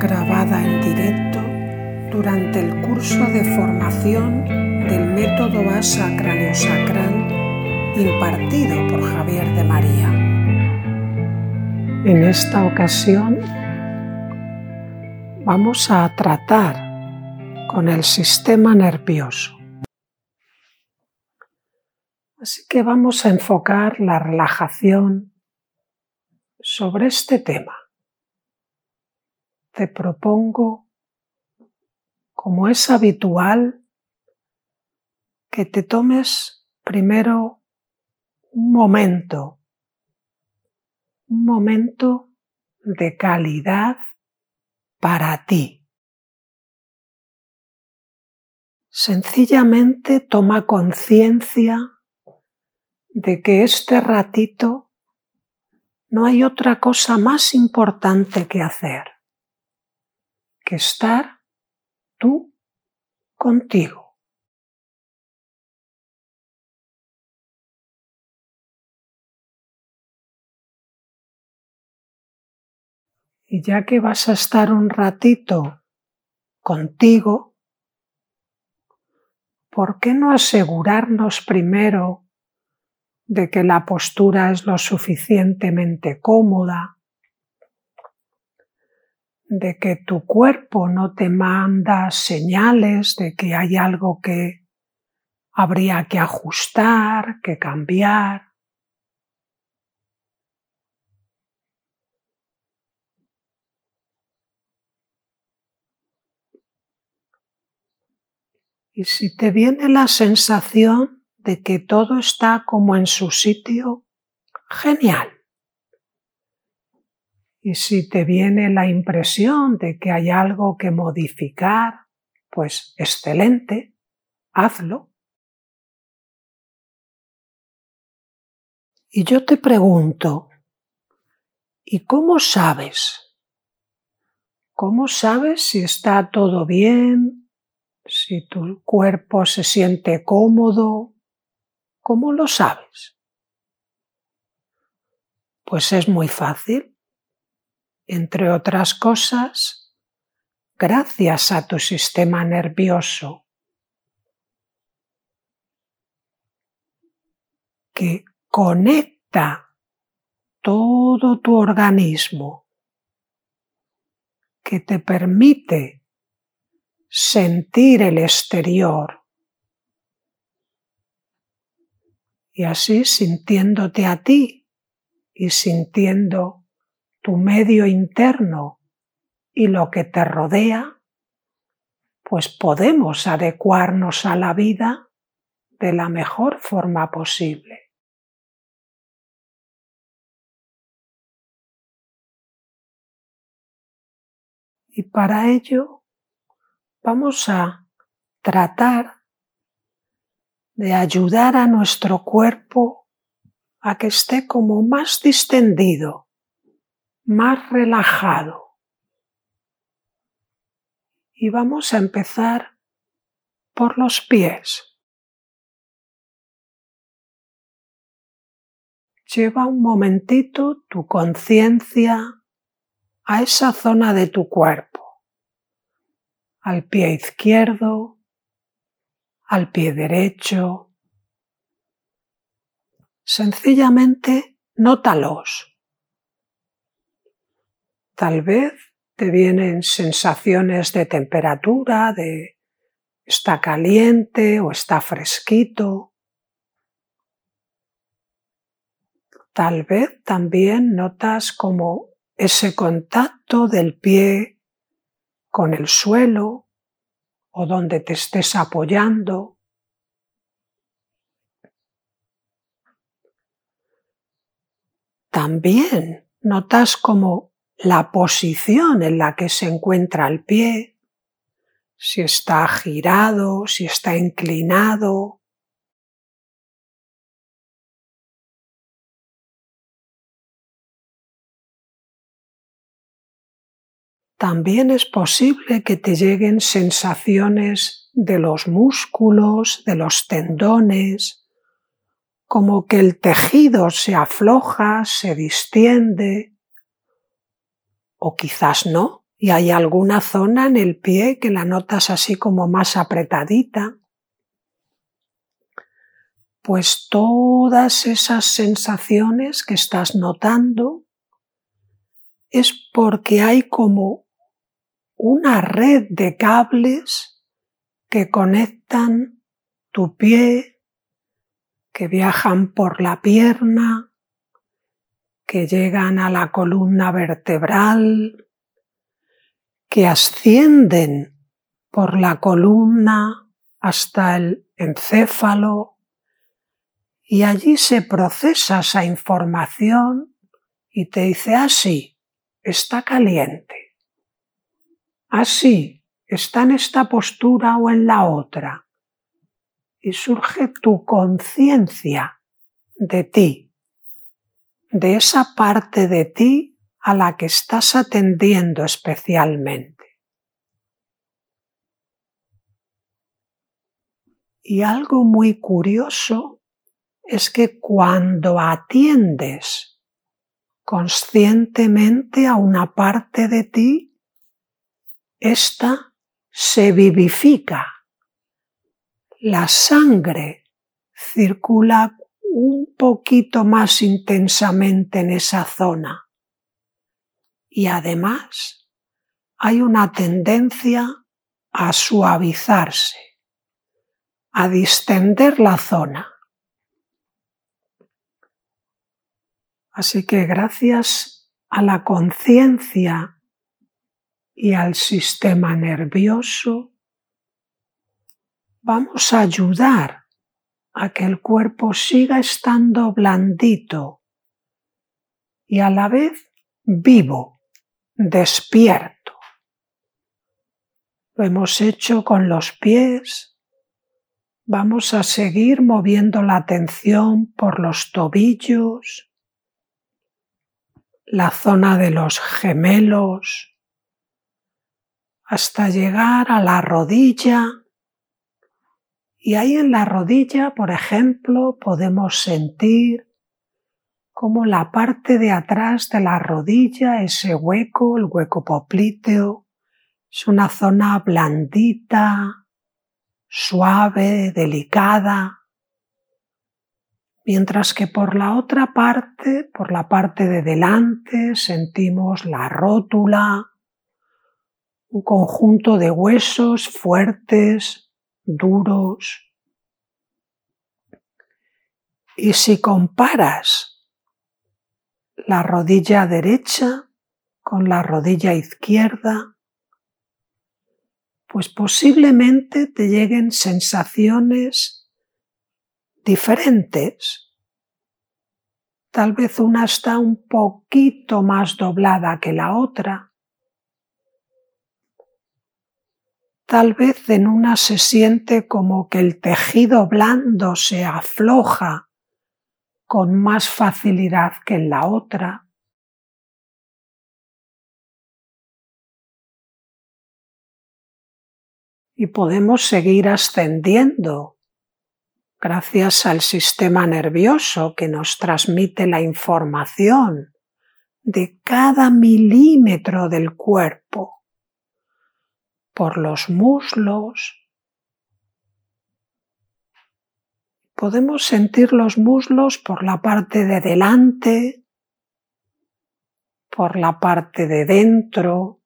grabada en directo durante el curso de formación del método ASA craniosacral impartido por Javier de María. En esta ocasión vamos a tratar con el sistema nervioso. Así que vamos a enfocar la relajación sobre este tema te propongo, como es habitual, que te tomes primero un momento, un momento de calidad para ti. Sencillamente toma conciencia de que este ratito no hay otra cosa más importante que hacer estar tú contigo. Y ya que vas a estar un ratito contigo, ¿por qué no asegurarnos primero de que la postura es lo suficientemente cómoda, de que tu cuerpo no te manda señales de que hay algo que habría que ajustar, que cambiar. Y si te viene la sensación de que todo está como en su sitio, genial. Y si te viene la impresión de que hay algo que modificar, pues excelente, hazlo. Y yo te pregunto, ¿y cómo sabes? ¿Cómo sabes si está todo bien? Si tu cuerpo se siente cómodo? ¿Cómo lo sabes? Pues es muy fácil entre otras cosas, gracias a tu sistema nervioso, que conecta todo tu organismo, que te permite sentir el exterior y así sintiéndote a ti y sintiendo tu medio interno y lo que te rodea, pues podemos adecuarnos a la vida de la mejor forma posible. Y para ello vamos a tratar de ayudar a nuestro cuerpo a que esté como más distendido, más relajado. Y vamos a empezar por los pies. Lleva un momentito tu conciencia a esa zona de tu cuerpo, al pie izquierdo, al pie derecho. Sencillamente nótalos. Tal vez te vienen sensaciones de temperatura, de está caliente o está fresquito. Tal vez también notas como ese contacto del pie con el suelo o donde te estés apoyando. También notas como la posición en la que se encuentra el pie, si está girado, si está inclinado. También es posible que te lleguen sensaciones de los músculos, de los tendones, como que el tejido se afloja, se distiende, o quizás no, y hay alguna zona en el pie que la notas así como más apretadita. Pues todas esas sensaciones que estás notando es porque hay como una red de cables que conectan tu pie, que viajan por la pierna, que llegan a la columna vertebral, que ascienden por la columna hasta el encéfalo y allí se procesa esa información y te dice así, ah, está caliente, así, ah, está en esta postura o en la otra. Y surge tu conciencia de ti, de esa parte de ti a la que estás atendiendo especialmente. Y algo muy curioso es que cuando atiendes conscientemente a una parte de ti, ésta se vivifica. La sangre circula un poquito más intensamente en esa zona y además hay una tendencia a suavizarse, a distender la zona. Así que gracias a la conciencia y al sistema nervioso, vamos a ayudar a que el cuerpo siga estando blandito y a la vez vivo despierto. Lo hemos hecho con los pies. Vamos a seguir moviendo la atención por los tobillos, la zona de los gemelos, hasta llegar a la rodilla. Y ahí en la rodilla, por ejemplo, podemos sentir como la parte de atrás de la rodilla, ese hueco, el hueco poplíteo, es una zona blandita, suave, delicada, mientras que por la otra parte, por la parte de delante, sentimos la rótula, un conjunto de huesos fuertes, duros. Y si comparas la rodilla derecha con la rodilla izquierda, pues posiblemente te lleguen sensaciones diferentes. Tal vez una está un poquito más doblada que la otra. Tal vez en una se siente como que el tejido blando se afloja con más facilidad que en la otra. Y podemos seguir ascendiendo gracias al sistema nervioso que nos transmite la información de cada milímetro del cuerpo, por los muslos, Podemos sentir los muslos por la parte de delante, por la parte de dentro,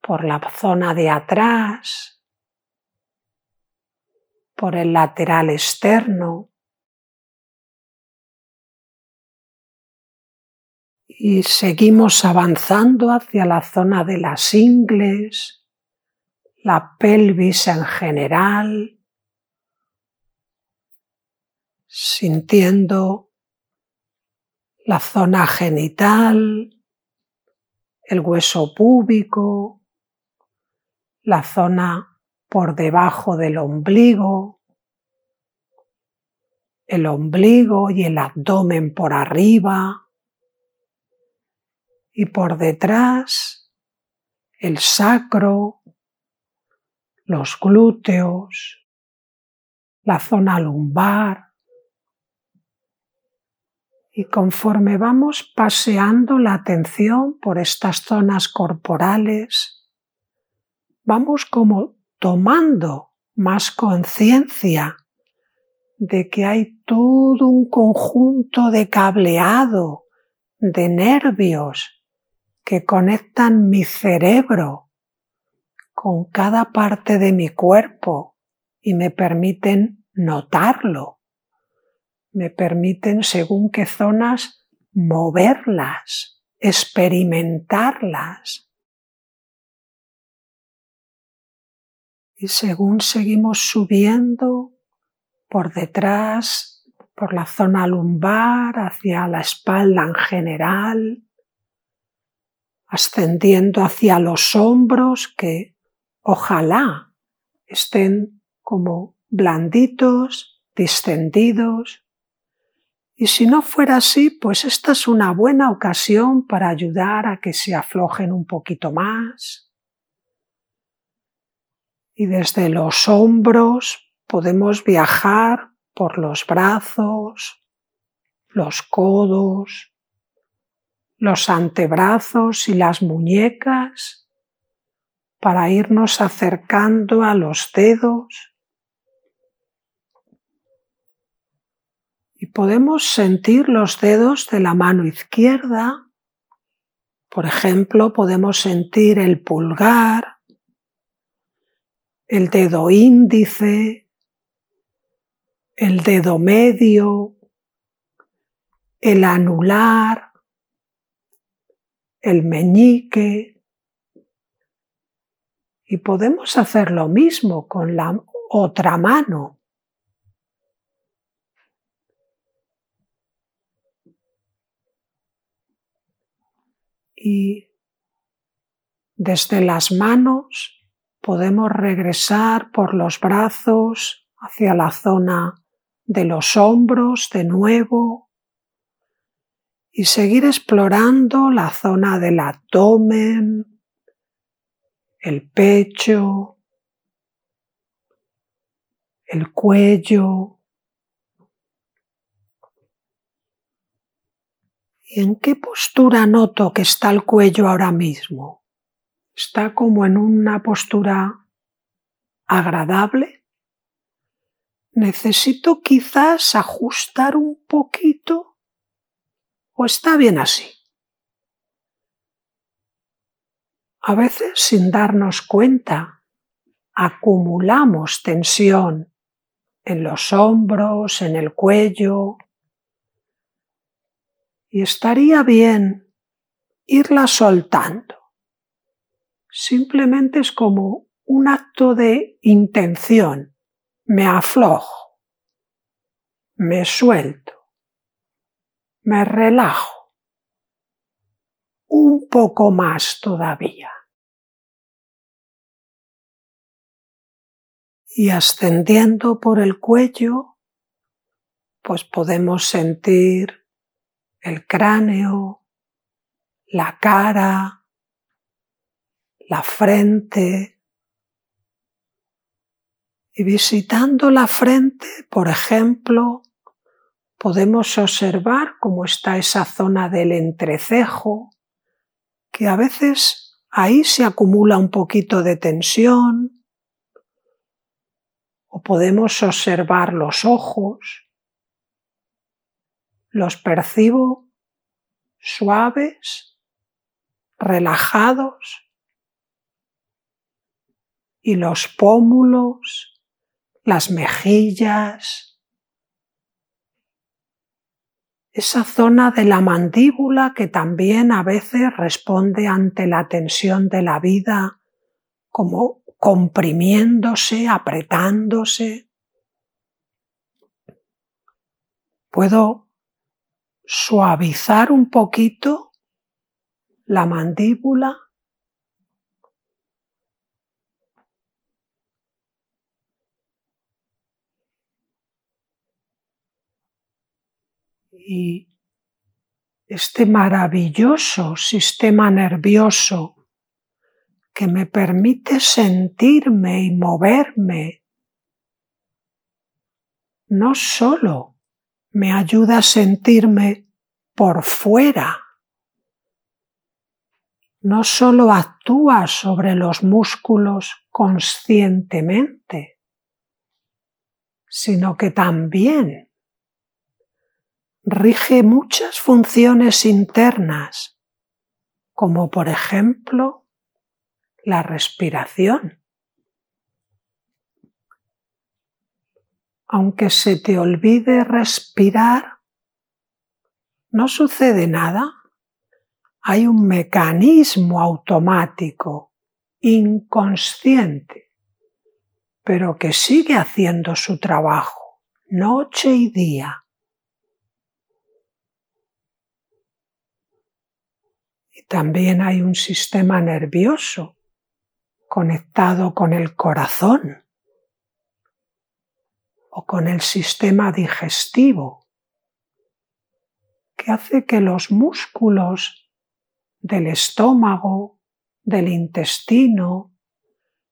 por la zona de atrás, por el lateral externo. Y seguimos avanzando hacia la zona de las ingles, la pelvis en general, sintiendo la zona genital, el hueso púbico, la zona por debajo del ombligo, el ombligo y el abdomen por arriba y por detrás el sacro, los glúteos, la zona lumbar, Y conforme vamos paseando la atención por estas zonas corporales, vamos como tomando más conciencia de que hay todo un conjunto de cableado, de nervios que conectan mi cerebro con cada parte de mi cuerpo y me permiten notarlo, me permiten según qué zonas moverlas, experimentarlas. Y según seguimos subiendo por detrás, por la zona lumbar, hacia la espalda en general, ascendiendo hacia los hombros que ojalá estén como blanditos, distendidos. Y si no fuera así, pues esta es una buena ocasión para ayudar a que se aflojen un poquito más. Y desde los hombros podemos viajar por los brazos, los codos, los antebrazos y las muñecas para irnos acercando a los dedos y podemos sentir los dedos de la mano izquierda. Por ejemplo, podemos sentir el pulgar, el dedo índice, el dedo medio, el anular, el meñique. Y podemos hacer lo mismo con la otra mano. Y desde las manos podemos regresar por los brazos hacia la zona de los hombros de nuevo y seguir explorando la zona del abdomen, el pecho, el cuello. ¿Y en qué postura noto que está el cuello ahora mismo? ¿Está como en una postura agradable? necesito quizás ajustar un poquito o está bien así. A veces sin darnos cuenta acumulamos tensión en los hombros, en el cuello y estaría bien irla soltando. Simplemente es como un acto de intención me aflojo, me suelto, me relajo un poco más todavía. Y ascendiendo por el cuello, pues podemos sentir el cráneo, la cara, la frente, y visitando la frente, por ejemplo, podemos observar cómo está esa zona del entrecejo, que a veces ahí se acumula un poquito de tensión, o podemos observar los ojos, los percibo suaves, relajados, y los pómulos las mejillas, esa zona de la mandíbula que también a veces responde ante la tensión de la vida, como comprimiéndose, apretándose. Puedo suavizar un poquito la mandíbula y este maravilloso sistema nervioso que me permite sentirme y moverme, no solo me ayuda a sentirme por fuera. No solo actúa sobre los músculos conscientemente, sino que también rige muchas funciones internas, como por ejemplo la respiración. Aunque se te olvide respirar, no sucede nada. Hay un mecanismo automático, inconsciente, pero que sigue haciendo su trabajo noche y día. También hay un sistema nervioso conectado con el corazón o con el sistema digestivo que hace que los músculos del estómago, del intestino,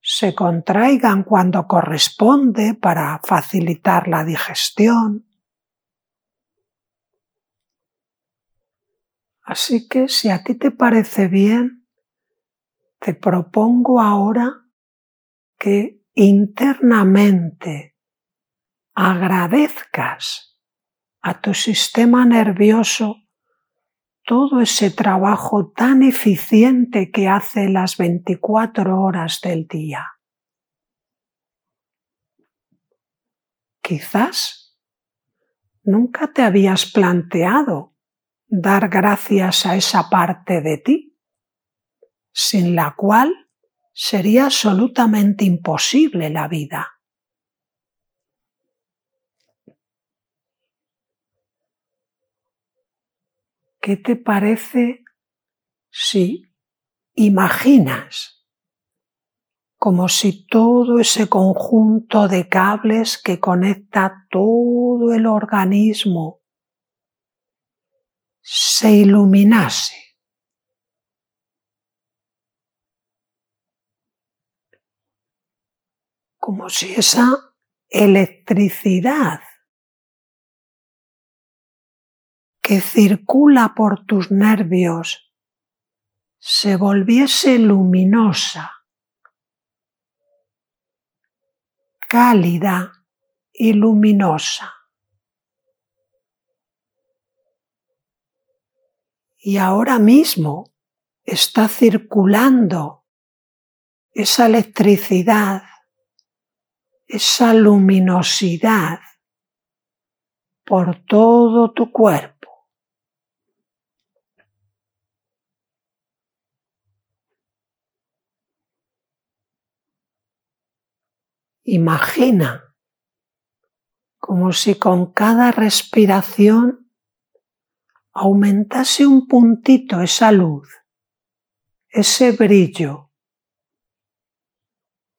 se contraigan cuando corresponde para facilitar la digestión Así que si a ti te parece bien, te propongo ahora que internamente agradezcas a tu sistema nervioso todo ese trabajo tan eficiente que hace las 24 horas del día. Quizás nunca te habías planteado dar gracias a esa parte de ti, sin la cual sería absolutamente imposible la vida. ¿Qué te parece si imaginas como si todo ese conjunto de cables que conecta todo el organismo se iluminase. Como si esa electricidad que circula por tus nervios se volviese luminosa, cálida y luminosa. Y ahora mismo está circulando esa electricidad, esa luminosidad por todo tu cuerpo. Imagina como si con cada respiración aumentase un puntito esa luz, ese brillo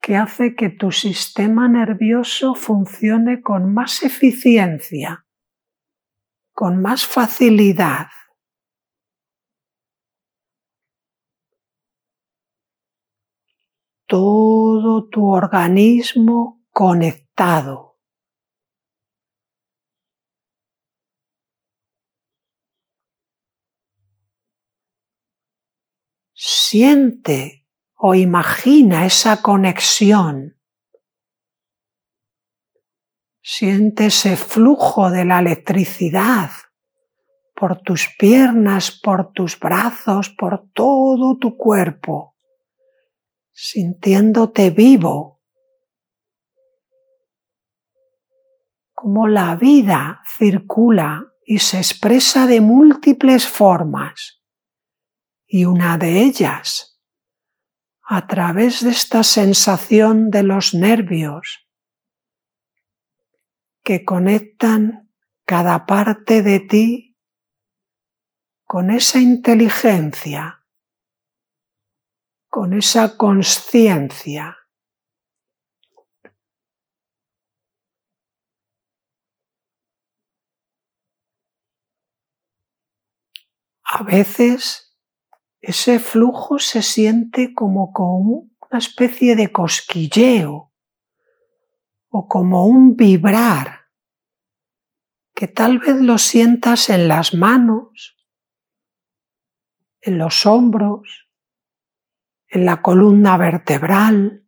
que hace que tu sistema nervioso funcione con más eficiencia, con más facilidad. Todo tu organismo conectado. Siente o imagina esa conexión. Siente ese flujo de la electricidad por tus piernas, por tus brazos, por todo tu cuerpo, sintiéndote vivo, como la vida circula y se expresa de múltiples formas y una de ellas, a través de esta sensación de los nervios que conectan cada parte de ti con esa inteligencia, con esa conciencia. A veces ese flujo se siente como con una especie de cosquilleo o como un vibrar que tal vez lo sientas en las manos, en los hombros, en la columna vertebral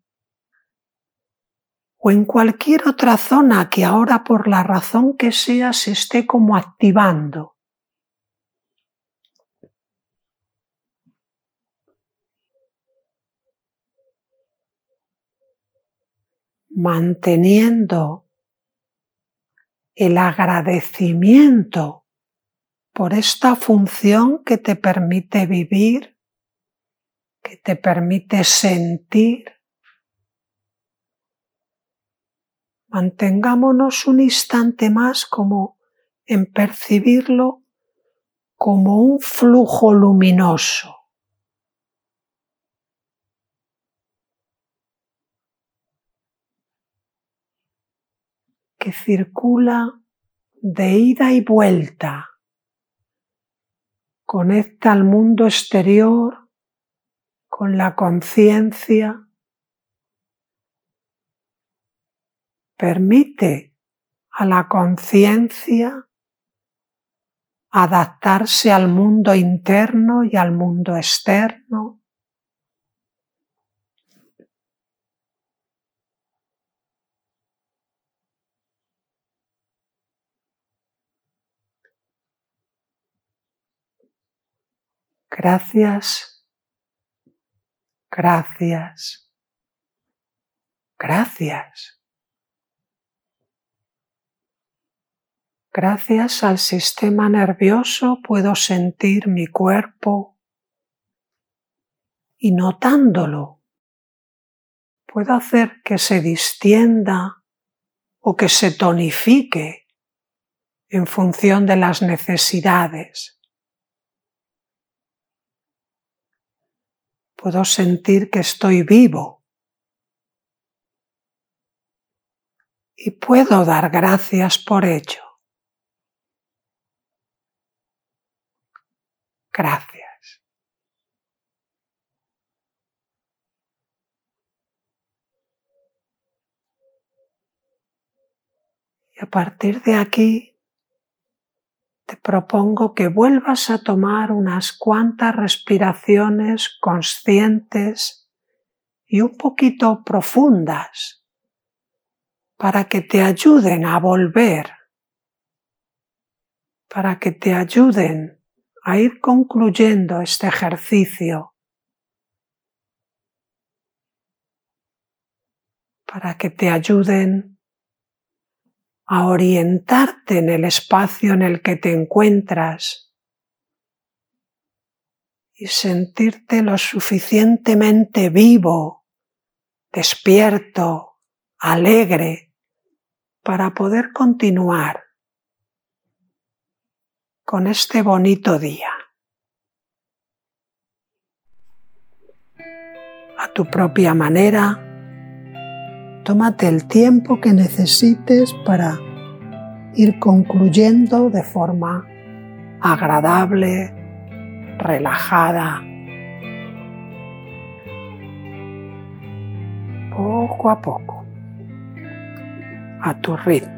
o en cualquier otra zona que ahora por la razón que sea se esté como activando. Manteniendo el agradecimiento por esta función que te permite vivir, que te permite sentir. Mantengámonos un instante más como en percibirlo como un flujo luminoso. Circula de ida y vuelta, conecta al mundo exterior con la conciencia, permite a la conciencia adaptarse al mundo interno y al mundo externo. Gracias, gracias, gracias. Gracias al sistema nervioso puedo sentir mi cuerpo y notándolo puedo hacer que se distienda o que se tonifique en función de las necesidades. Puedo sentir que estoy vivo. Y puedo dar gracias por ello. Gracias. Y a partir de aquí te propongo que vuelvas a tomar unas cuantas respiraciones conscientes y un poquito profundas para que te ayuden a volver, para que te ayuden a ir concluyendo este ejercicio, para que te ayuden a orientarte en el espacio en el que te encuentras y sentirte lo suficientemente vivo, despierto, alegre, para poder continuar con este bonito día. A tu propia manera, tómate el tiempo que necesites para ir concluyendo de forma agradable, relajada, poco a poco, a tu ritmo.